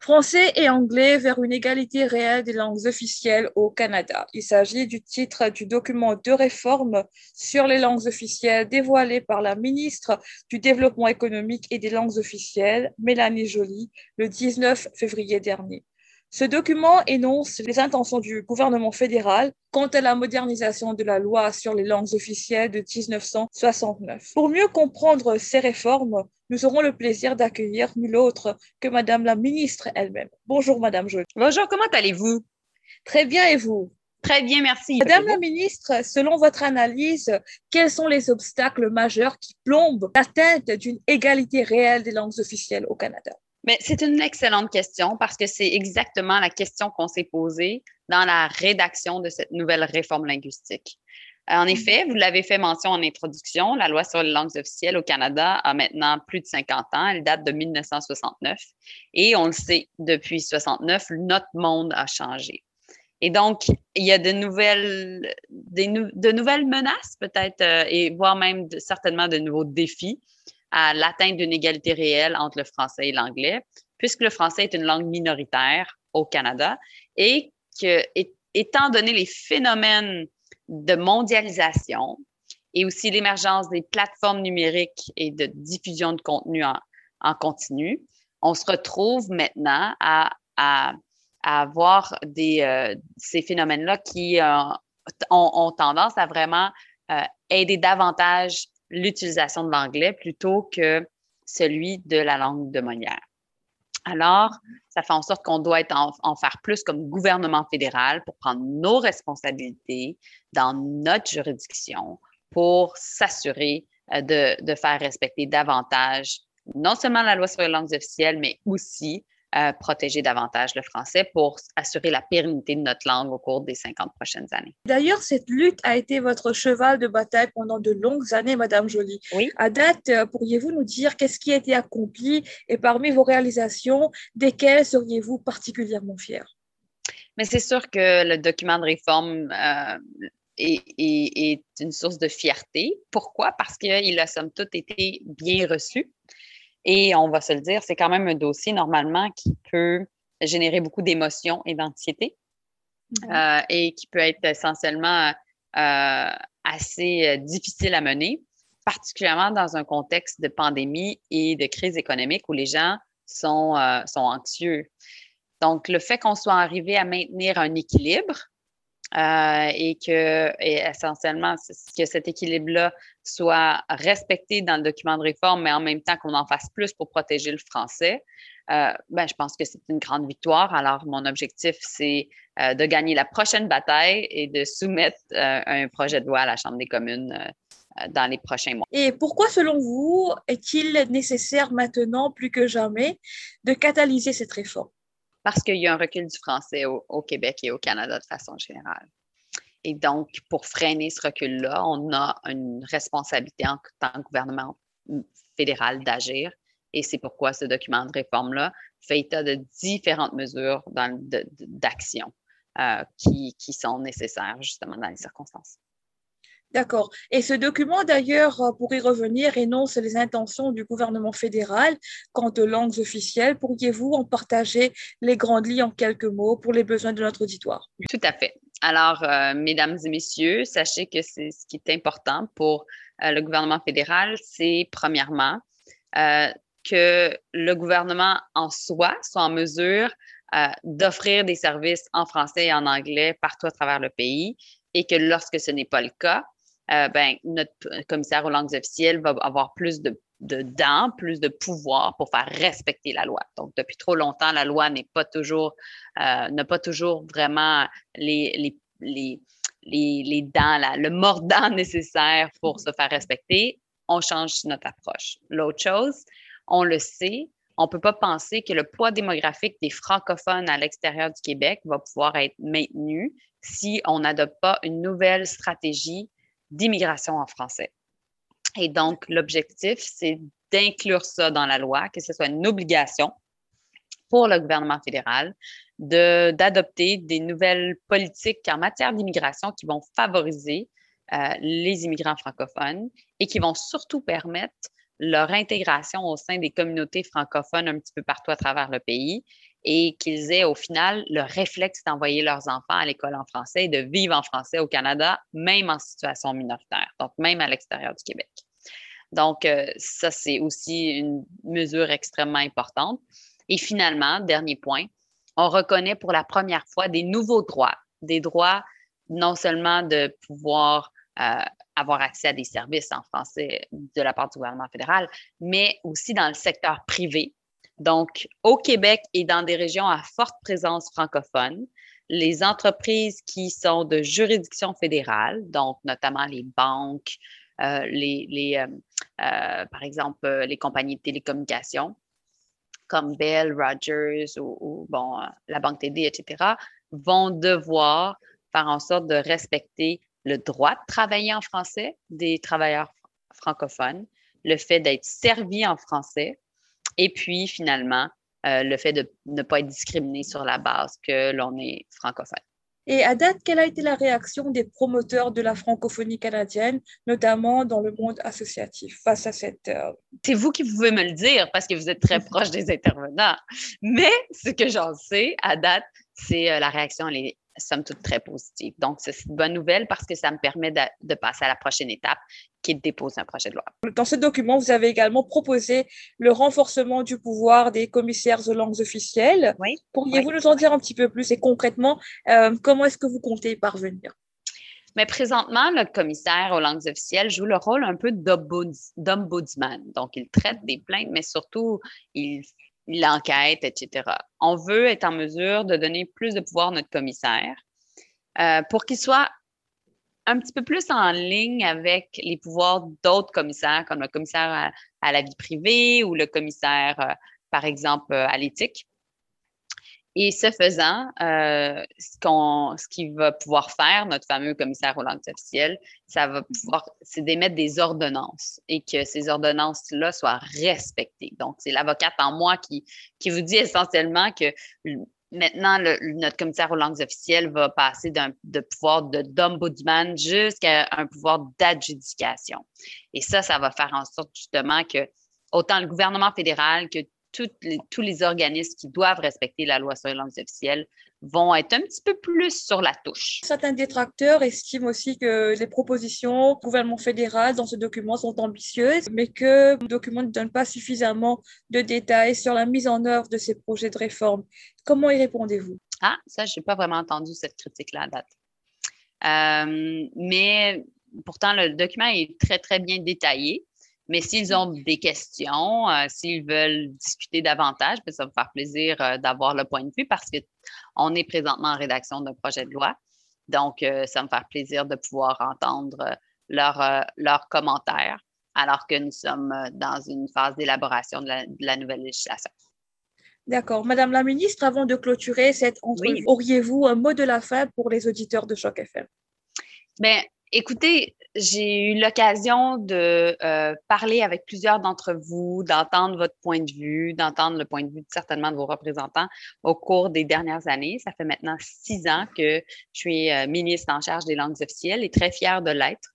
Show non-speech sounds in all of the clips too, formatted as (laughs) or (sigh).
Français et anglais vers une égalité réelle des langues officielles au Canada. Il s'agit du titre du document de réforme sur les langues officielles dévoilé par la ministre du Développement économique et des langues officielles, Mélanie Joly, le 19 février dernier. Ce document énonce les intentions du gouvernement fédéral quant à la modernisation de la loi sur les langues officielles de 1969. Pour mieux comprendre ces réformes, nous aurons le plaisir d'accueillir nul autre que Madame la ministre elle-même. Bonjour Madame Joly. Bonjour, comment allez-vous? Très bien et vous? Très bien, merci. Madame la ministre, selon votre analyse, quels sont les obstacles majeurs qui plombent l'atteinte d'une égalité réelle des langues officielles au Canada? Mais c'est une excellente question parce que c'est exactement la question qu'on s'est posée dans la rédaction de cette nouvelle réforme linguistique. En mm-hmm. effet, vous l'avez fait mention en introduction, la loi sur les langues officielles au Canada a maintenant plus de 50 ans. Elle date de 1969. Et on le sait, depuis 69, notre monde a changé. Et donc, il y a de nouvelles, de nouvelles menaces peut-être, euh, et voire même certainement de nouveaux défis à l'atteinte d'une égalité réelle entre le français et l'anglais, puisque le français est une langue minoritaire au Canada et que, étant donné les phénomènes de mondialisation et aussi l'émergence des plateformes numériques et de diffusion de contenu en, continu, on se retrouve maintenant à, à, avoir des, euh, ces phénomènes-là qui euh, ont, tendance à vraiment euh, aider davantage l'utilisation de l'anglais plutôt que celui de la langue de Molière. Alors, ça fait en sorte qu'on doit en, faire plus comme gouvernement fédéral pour prendre nos responsabilités dans notre juridiction pour s'assurer euh, de, faire respecter davantage non seulement la loi sur les langues officielles, mais aussi protéger davantage le français pour assurer la pérennité de notre langue au cours des 50 prochaines années. D'ailleurs, cette lutte a été votre cheval de bataille pendant de longues années, Madame Joly. Oui. À date, euh, pourriez-vous nous dire qu'est-ce qui a été accompli et parmi vos réalisations, desquelles seriez-vous particulièrement fière? Mais c'est sûr que le document de réforme euh, est, est, une source de fierté. Pourquoi? Parce qu'il a somme toute été bien reçu. Et on va se le dire, c'est quand même un dossier normalement qui peut générer beaucoup d'émotions et d'anxiété mhm. euh, et qui peut être essentiellement euh, assez euh, difficile à mener, particulièrement dans un contexte de pandémie et de crise économique où les gens sont, sont anxieux. Donc, le fait qu'on soit arrivé à maintenir un équilibre euh, et que essentiellement que cet équilibre-là soit respecté dans le document de réforme, mais en même temps qu'on en fasse plus pour protéger le français. Euh, ben, je pense que c'est une grande victoire. Alors, mon objectif, c'est euh, de gagner la prochaine bataille et de soumettre un projet de loi à la Chambre des communes dans les prochains mois. Et pourquoi, selon vous, est-il nécessaire maintenant, plus que jamais, de catalyser cette réforme? Parce qu'il y a un recul du français au, Québec et au Canada de façon générale. Et donc, pour freiner ce recul-là, on a une responsabilité en tant que gouvernement fédéral d'agir. Et c'est pourquoi ce document de réforme-là fait état de différentes mesures d'action euh, qui, qui sont nécessaires justement dans les circonstances. D'accord. Et ce document, d'ailleurs, euh, pour y revenir, énonce les intentions du gouvernement fédéral quant aux langues officielles. Pourriez-vous en partager les grandes lignes en quelques mots pour les besoins de notre auditoire? Tout à fait. Alors, euh, mesdames et messieurs, sachez que c'est ce qui est important pour euh, le gouvernement fédéral, c'est premièrement que le gouvernement en soi soit en mesure d'offrir des services en français et en anglais partout à travers le pays et que lorsque ce n'est pas le cas, euh, ben, notre commissaire aux langues officielles va avoir plus de, de dents, plus de pouvoir pour faire respecter la loi. Donc, depuis trop longtemps, la loi n'est pas toujours, euh, n'a pas toujours vraiment les, les, les, les, les dents, le mordant (laughs) nécessaire pour se faire respecter. On change notre approche. L'autre chose, on le sait, on ne peut pas penser que le poids démographique des francophones à l'extérieur du Québec va pouvoir être maintenu si on n'adopte pas une nouvelle stratégie d'immigration en français. Et donc, l'objectif, c'est d'inclure ça dans la loi, que ce soit une obligation pour le gouvernement fédéral d'adopter des nouvelles politiques en matière d'immigration qui vont favoriser euh, les immigrants francophones et qui vont surtout permettre leur intégration au sein des communautés francophones un petit peu partout à travers le pays et qu'ils aient au final le réflexe d'envoyer leurs enfants à l'école en français et de vivre en français au Canada, même en situation minoritaire, donc même à l'extérieur du Québec. Donc, euh, ça, c'est aussi une mesure extrêmement importante. Et finalement, dernier point, on reconnaît pour la première fois des nouveaux droits, des droits non seulement de pouvoir avoir accès à des services en français de la part du gouvernement fédéral, mais aussi dans le secteur privé. Donc, au Québec et dans des régions à forte présence francophone, les entreprises qui sont de juridiction fédérale, donc notamment les banques, euh, les, euh, euh, par exemple, les compagnies de télécommunications comme Bell, Rogers ou, bon, la Banque TD, etc., vont devoir faire en sorte de respecter le droit de travailler en français des travailleurs francophones, le fait d'être servi en français et puis finalement le fait de ne pas être discriminé sur la base que l'on est francophone. Et à date, quelle a été la réaction des promoteurs de la francophonie canadienne, notamment dans le monde associatif, face à cette... Euh, C'est vous qui pouvez me le dire parce que vous êtes très (laughs) proche des intervenants. Mais ce que j'en sais à date, c'est euh, la réaction, elle est somme toute très positive. Donc, c'est une bonne nouvelle parce que ça me permet de, passer à la prochaine étape qui est de déposer un projet de loi. Dans ce document, vous avez également proposé le renforcement du pouvoir des commissaires aux langues officielles. Oui. Pourriez-vous nous en dire un petit peu plus et concrètement, euh, comment est-ce que vous comptez y parvenir? Mais présentement, le commissaire aux langues officielles joue le rôle un peu d'ombudsman. Donc, il traite des plaintes, mais surtout, il l'enquête, etc. On veut être en mesure de donner plus de pouvoir à notre commissaire euh, pour qu'il soit un petit peu plus en ligne avec les pouvoirs d'autres commissaires, comme le commissaire à, la vie privée ou le commissaire, euh, par exemple, à l'éthique. Et ce faisant, euh, ce, ce qu'il va pouvoir faire, notre fameux commissaire aux langues officielles, ça va pouvoir, c'est d'émettre des ordonnances et que ces ordonnances-là soient respectées. Donc, c'est l'avocate en moi qui, qui vous dit essentiellement que maintenant, notre commissaire aux langues officielles va passer d'un de pouvoir de d'ombudsman jusqu'à un pouvoir d'adjudication. Et ça, ça va faire en sorte justement que autant le gouvernement fédéral que les, tous les organismes qui doivent respecter la loi sur les langues officielles vont être un petit peu plus sur la touche. Certains détracteurs estiment aussi que les propositions du gouvernement fédéral dans ce document sont ambitieuses, mais que le document ne donne pas suffisamment de détails sur la mise en œuvre de ces projets de réforme. Comment y répondez-vous? Ah, ça, je n'ai pas vraiment entendu cette critique-là à date. Euh, mais pourtant, le document est très, très bien détaillé. Mais s'ils ont des questions, euh, s'ils veulent discuter davantage, ben, ça va me faire plaisir euh, d'avoir le point de vue parce qu'on est présentement en rédaction d'un projet de loi. Donc, euh, ça va me faire plaisir de pouvoir entendre leurs commentaires alors que nous sommes dans une phase d'élaboration de, la, nouvelle législation. D'accord. Madame la ministre, avant de clôturer cette entrevue, auriez-vous un mot de la fin pour les auditeurs de Choc FM? Bien, Écoutez, j'ai eu l'occasion de euh, parler avec plusieurs d'entre vous, d'entendre votre point de vue, d'entendre le point de vue certainement de vos représentants au cours des dernières années. Ça fait maintenant six ans que je suis euh, ministre en charge des langues officielles et très fière de l'être.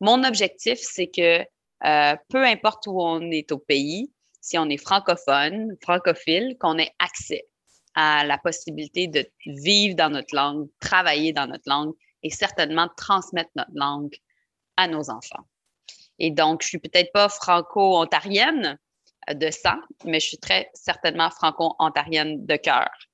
Mon objectif, c'est que euh, peu importe où on est au pays, si on est francophone, francophile, qu'on ait accès à la possibilité de vivre dans notre langue, travailler dans notre langue et certainement transmettre notre langue à nos enfants. Et donc, je suis peut-être pas franco-ontarienne de sang, mais je suis très certainement franco-ontarienne de cœur.